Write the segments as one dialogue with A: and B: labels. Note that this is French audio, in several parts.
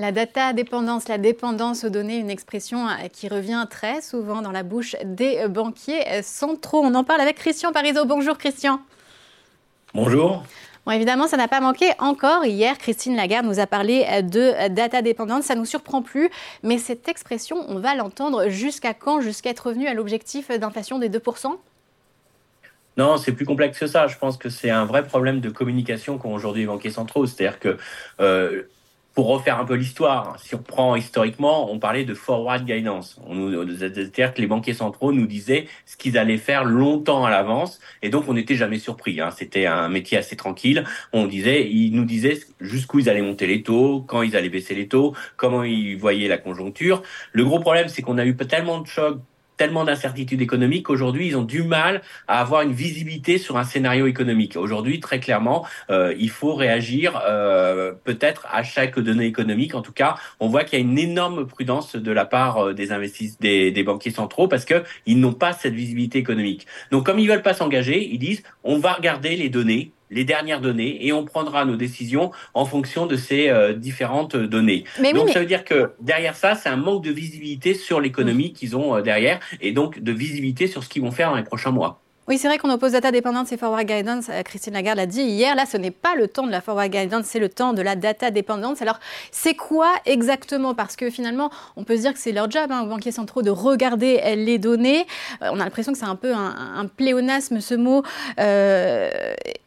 A: La data dépendance, la dépendance aux données, une expression euh, qui revient très souvent dans la bouche des banquiers centraux. On en parle avec Christian Parizeau. Bonjour Christian.
B: Bonjour.
A: Bon, évidemment, ça n'a pas manqué encore. Hier, Christine Lagarde nous a parlé de data dépendance. Ça ne nous surprend plus. Mais cette expression, on va l'entendre jusqu'à quand Jusqu'à être revenu à l'objectif d'inflation des 2%
B: non, c'est plus complexe que ça. Je pense que c'est un vrai problème de communication qu'ont aujourd'hui les banquiers centraux. C'est-à-dire que euh, pour refaire un peu l'histoire, si on prend historiquement, on parlait de forward guidance. C'est-à-dire que les banquiers centraux nous disaient ce qu'ils allaient faire longtemps à l'avance, et donc on n'était jamais surpris. Hein. C'était un métier assez tranquille. On disait, ils nous disaient jusqu'où ils allaient monter les taux, quand ils allaient baisser les taux, comment ils voyaient la conjoncture. Le gros problème, c'est qu'on a eu tellement de chocs tellement d'incertitudes économiques aujourd'hui, ils ont du mal à avoir une visibilité sur un scénario économique. Aujourd'hui, très clairement, euh, il faut réagir euh, peut-être à chaque donnée économique. En tout cas, on voit qu'il y a une énorme prudence de la part euh, des investisseurs, des, des, banquiers centraux parce que ils n'ont pas cette visibilité économique. Donc, comme ils veulent pas s'engager, ils disent on va regarder les données les dernières données et on prendra nos décisions en fonction de ces euh, différentes données. donc ça veut dire que derrière ça, c'est un manque de visibilité sur l'économie qu'ils ont euh, derrière et donc de visibilité sur ce qu'ils vont faire dans les prochains mois.
A: Oui, c'est vrai qu'on oppose data dépendance et forward guidance. Euh, Christine Lagarde l'a dit hier. Là, ce n'est pas le temps de la forward guidance, c'est le temps de la data dépendance. Alors, c'est quoi exactement? Parce que finalement, on peut se dire que c'est leur job, hein, aux banquiers centraux, de regarder les données. Euh, on a l'impression que c'est un peu un, pléonasme, ce mot. Euh,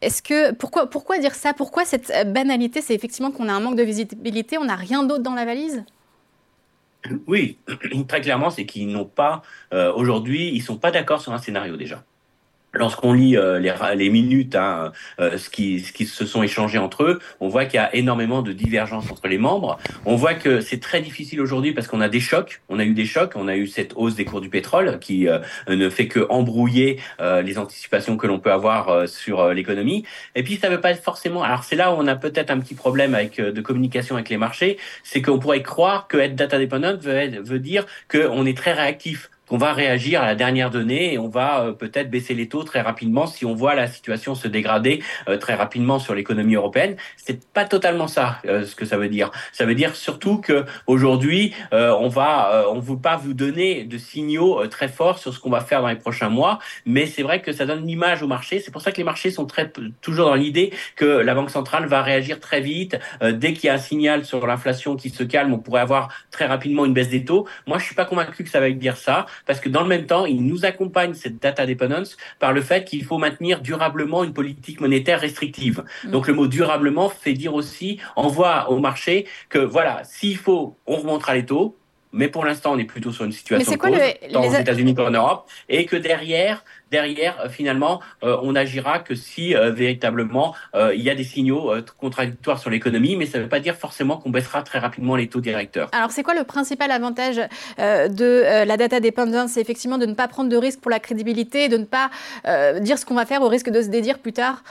A: est-ce que pourquoi, dire ça? Pourquoi cette banalité? C'est effectivement qu'on a un manque de visibilité, on n'a rien d'autre dans la valise?
B: Oui, très clairement, c'est qu'ils n'ont pas, aujourd'hui, ils sont pas d'accord sur un scénario déjà. Lorsqu'on lit euh, les, les, minutes, hein, euh, ce, qui, ce qui se sont échangés entre eux, on voit qu'il y a énormément de divergences entre les membres. On voit que c'est très difficile aujourd'hui parce qu'on a des chocs. On a eu des chocs. On a eu cette hausse des cours du pétrole qui euh, ne fait que embrouiller les anticipations que l'on peut avoir sur l'économie. Et puis ça ne veut pas être forcément. Alors c'est là où on a peut-être un petit problème avec de communication avec les marchés, c'est qu'on pourrait croire que être data dependent veut, veut dire qu'on est très réactif qu'on va réagir à la dernière donnée et on va euh, peut-être baisser les taux très rapidement si on voit la situation se dégrader euh, très rapidement sur l'économie européenne. C'est pas totalement ça euh, ce que ça veut dire. Ça veut dire surtout que aujourd'hui on va on veut pas vous donner de signaux très forts sur ce qu'on va faire dans les prochains mois, mais c'est vrai que ça donne une image au marché. C'est pour ça que les marchés sont très toujours dans l'idée que la banque centrale va réagir très vite dès qu'il y a un signal sur l'inflation qui se calme, on pourrait avoir très rapidement une baisse des taux. Moi, je suis pas convaincu que ça va dire ça parce que dans le même temps, il nous accompagne cette data dependence par le fait qu'il faut maintenir durablement une politique monétaire restrictive. Mm. Donc le mot durablement fait dire aussi, envoie au marché que voilà, s'il faut, on remontera les taux, mais pour l'instant, on est plutôt sur une situation quoi, tant aux États-Unis qu'en Europe, et que derrière, derrière, euh, finalement, euh, on agira que si euh, véritablement il y a des signaux contradictoires sur l'économie, mais ça ne veut pas dire forcément qu'on baissera très rapidement les taux directeurs.
A: Alors, c'est quoi le principal avantage de la data dependence C'est effectivement de ne pas prendre de risques pour la crédibilité, de ne pas dire ce qu'on va faire au risque de se dédire plus tard?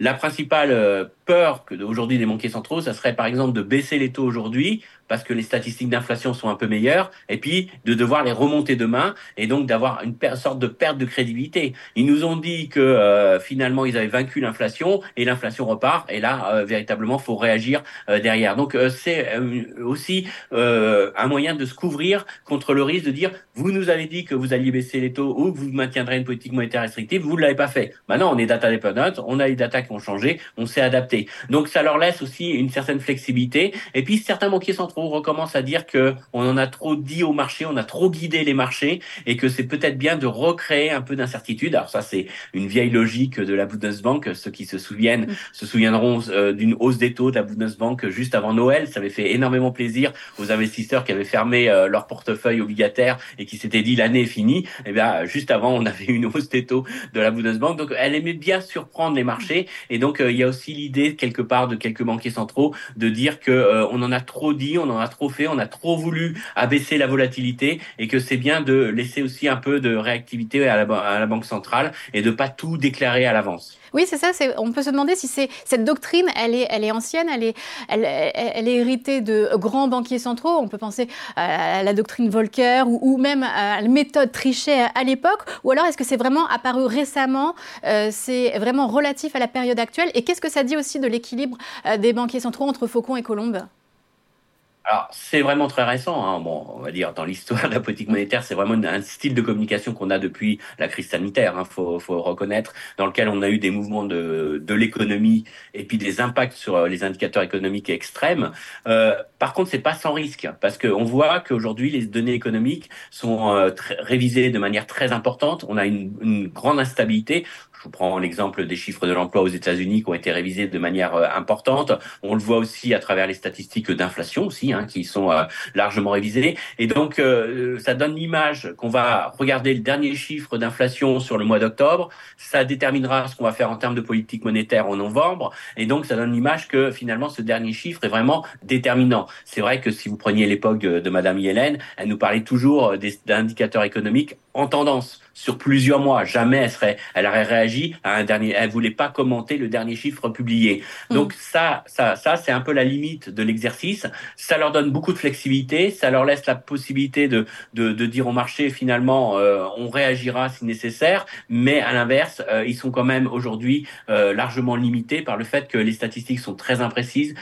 B: La principale peur que aujourd'hui des banquiers centraux, ça serait par exemple de baisser les taux aujourd'hui parce que les statistiques d'inflation sont un peu meilleures, et puis de devoir les remonter demain, et donc d'avoir une sorte de perte de crédibilité. Ils nous ont dit que euh, finalement ils avaient vaincu l'inflation, et l'inflation repart, et là euh, véritablement faut réagir euh, derrière. Donc c'est aussi un moyen de se couvrir contre le risque de dire vous nous avez dit que vous alliez baisser les taux ou que vous maintiendrez une politique monétaire restrictive, vous ne l'avez pas fait. Maintenant on est data dependent, on a les data qui ont changé, on s'est adapté. Donc ça leur laisse aussi une certaine flexibilité. Et puis certains banquiers centraux on recommence à dire que on en a trop dit au marché, on a trop guidé les marchés et que c'est peut-être bien de recréer un peu d'incertitude. Alors ça, c'est une vieille logique de la Bundesbank. Ceux qui se souviennent mm. se souviendront euh, d'une hausse des taux de la Bundesbank juste avant Noël. Ça avait fait énormément plaisir aux investisseurs qui avaient fermé euh, leur portefeuille obligataire et qui s'étaient dit l'année est finie. Et eh bien, juste avant, on avait une hausse des taux de la Bundesbank. Donc, elle aimait bien surprendre les marchés. Et donc, euh, il y a aussi l'idée quelque part de quelques banquiers centraux de dire que on en a trop dit, on en a trop fait, on a trop voulu abaisser la volatilité et que c'est bien de laisser aussi un peu de réactivité à la, Banque centrale et de pas tout déclarer à l'avance.
A: Oui, c'est ça. On peut se demander si cette doctrine, elle est, elle est ancienne, elle est, héritée de grands banquiers centraux. On peut penser à la doctrine Volcker ou, ou même à la méthode Trichet à l'époque. Ou alors est-ce que c'est vraiment apparu récemment euh, C'est vraiment relatif à la période actuelle? Et qu'est-ce que ça dit aussi de l'équilibre euh, des banquiers centraux entre Faucon et Colombe
B: alors, c'est vraiment très récent. Hein. Bon, on va dire dans l'histoire de la politique monétaire, c'est vraiment un style de communication qu'on a depuis la crise sanitaire. Hein, faut, faut reconnaître, dans lequel on a eu des mouvements de, de l'économie et puis des impacts sur euh, les indicateurs économiques extrêmes. Euh, par contre, c'est pas sans risque parce qu'on voit qu'aujourd'hui les données économiques sont euh, révisées de manière très importante. On a une, une grande instabilité. Je vous prends l'exemple des chiffres de l'emploi aux États-Unis qui ont été révisés de manière euh, importante. On le voit aussi à travers les statistiques d'inflation aussi, hein, qui sont euh, largement révisées. Et donc, euh, ça donne l'image qu'on va regarder le dernier chiffre d'inflation sur le mois d'octobre. Ça déterminera ce qu'on va faire en termes de politique monétaire en novembre. Et donc, ça donne l'image que finalement, ce dernier chiffre est vraiment déterminant. C'est vrai que si vous preniez l'époque de Madame Yellen, elle nous parlait toujours d'indicateurs économiques en tendance sur plusieurs mois. Jamais elle serait, elle aurait réagi à un dernier, elle voulait pas commenter le dernier chiffre publié. Mm. Donc ça, ça, ça, c'est un peu la limite de l'exercice. Ça leur donne beaucoup de flexibilité, ça leur laisse la possibilité de, de, de dire au marché finalement, euh, on réagira si nécessaire, mais à l'inverse, euh, ils sont quand même aujourd'hui euh, largement limités par le fait que les statistiques sont très imprécises,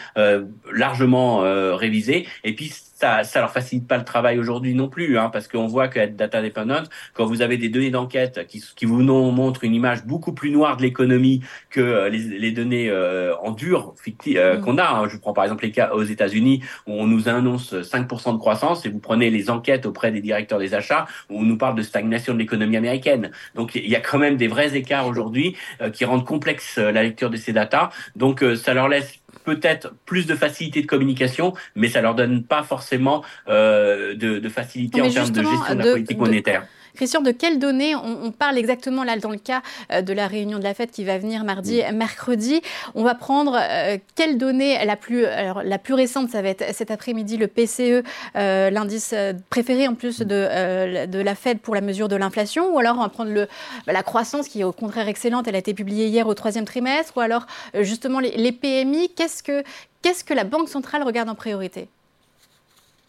B: largement révisées, et puis ça, ça leur facilite pas le travail aujourd'hui non plus, hein, parce qu'on voit qu'être data dependent, quand vous avez des données d'enquête qui, qui vous montrent une image beaucoup plus noire de l'économie que euh, les, les données euh, en dur euh, mm. qu'on a. Hein. Je prends par exemple les cas aux États-Unis où on nous annonce 5% de croissance et vous prenez les enquêtes auprès des directeurs des achats où on nous parle de stagnation de l'économie américaine. Donc il y a quand même des vrais écarts aujourd'hui euh, qui rendent complexe la lecture de ces datas. Donc ça leur laisse peut-être plus de facilité de communication, mais ça leur donne pas forcément euh, de, de, facilité en termes de gestion de, la politique monétaire.
A: Christian, de quelles données on, parle exactement là dans le cas euh, de la réunion de la fête qui va venir mardi, mercredi? On va prendre euh, quelles données la plus, alors, la plus récente, ça va être cet après-midi le PCE, euh, l'indice préféré en plus de, de la Fed pour la mesure de l'inflation, ou alors on va prendre le, la croissance qui est au contraire excellente, elle a été publiée hier au troisième trimestre, ou alors justement les, les PMI. Qu'est-ce que, qu'est-ce que la Banque centrale regarde en priorité?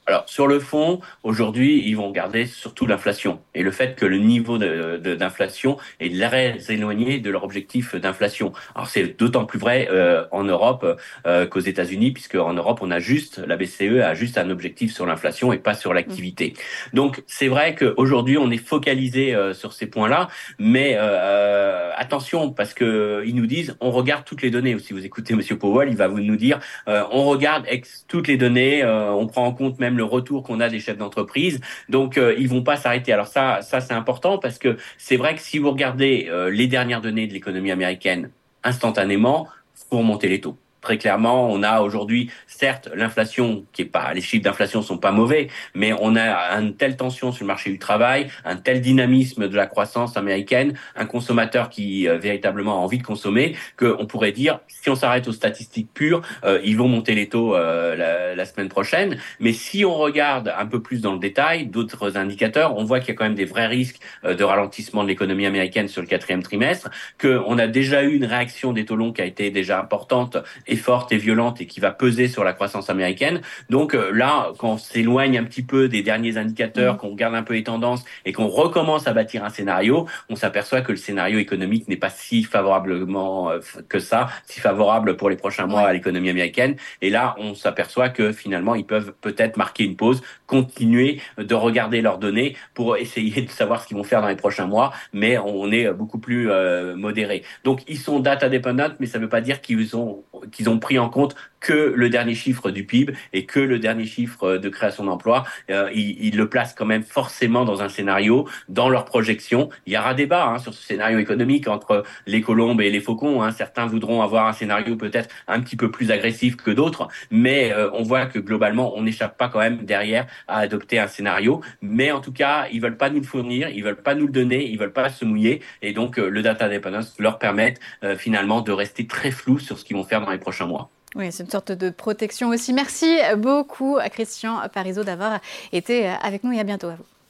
B: Alors sur le fond, aujourd'hui, ils vont garder surtout l'inflation et le fait que le niveau d'inflation de, est très éloigné de leur objectif d'inflation. Alors c'est d'autant plus vrai euh, en Europe euh, qu'aux États-Unis, puisque en Europe on a juste la BCE a juste un objectif sur l'inflation et pas sur l'activité. Donc c'est vrai qu'aujourd'hui on est focalisé euh, sur ces points-là, mais euh, attention parce que ils nous disent on regarde toutes les données. Si vous écoutez Monsieur Powell, il va vous nous dire on regarde toutes les données, on prend en compte même le retour qu'on a des chefs d'entreprise. Donc euh, ils vont pas s'arrêter. Alors ça, ça c'est important parce que c'est vrai que si vous regardez euh, les dernières données de l'économie américaine instantanément, faut remonter les taux. Très clairement, on a aujourd'hui, certes, l'inflation qui est pas, les chiffres d'inflation sont pas mauvais, mais on a une telle tension sur le marché du travail, un tel dynamisme de la croissance américaine, un consommateur qui euh, véritablement a envie de consommer, qu'on pourrait dire, si on s'arrête aux statistiques pures, euh, ils vont monter les taux euh, la, la, semaine prochaine. Mais si on regarde un peu plus dans le détail d'autres indicateurs, on voit qu'il y a quand même des vrais risques de ralentissement de l'économie américaine sur le quatrième trimestre, qu'on a déjà eu une réaction des taux longs qui a été déjà importante est forte et violente et qui va peser sur la croissance américaine. Donc euh, là, quand on s'éloigne un petit peu des derniers indicateurs, mmh. qu'on regarde un peu les tendances et qu'on recommence à bâtir un scénario, on s'aperçoit que le scénario économique n'est pas si favorablement euh, que ça, si favorable pour les prochains mois à l'économie américaine. Et là, on s'aperçoit que finalement, ils peuvent peut-être marquer une pause, continuer de regarder leurs données pour essayer de savoir ce qu'ils vont faire dans les prochains mois, mais on est beaucoup plus euh, modéré. Donc, ils sont data dependent, mais ça ne veut pas dire qu'ils ont ils ont pris en compte que le dernier chiffre du PIB et que le dernier chiffre de création d'emplois. Euh, ils, le placent quand même forcément dans un scénario, dans leur projection. Il y aura débat hein, sur ce scénario économique entre les colombes et les faucons. Hein. Certains voudront avoir un scénario peut-être un petit peu plus agressif que d'autres, mais euh, on voit que globalement, on n'échappe pas quand même derrière à adopter un scénario. Mais en tout cas, ils veulent pas nous le fournir, ils veulent pas nous le donner, ils veulent pas se mouiller, et donc euh, le data dependence leur permet finalement de rester très flou sur ce qu'ils vont faire dans les prochains mois.
A: Oui, c'est une sorte de protection aussi. Merci beaucoup à Christian Parizeau d'avoir été avec nous et à bientôt à vous.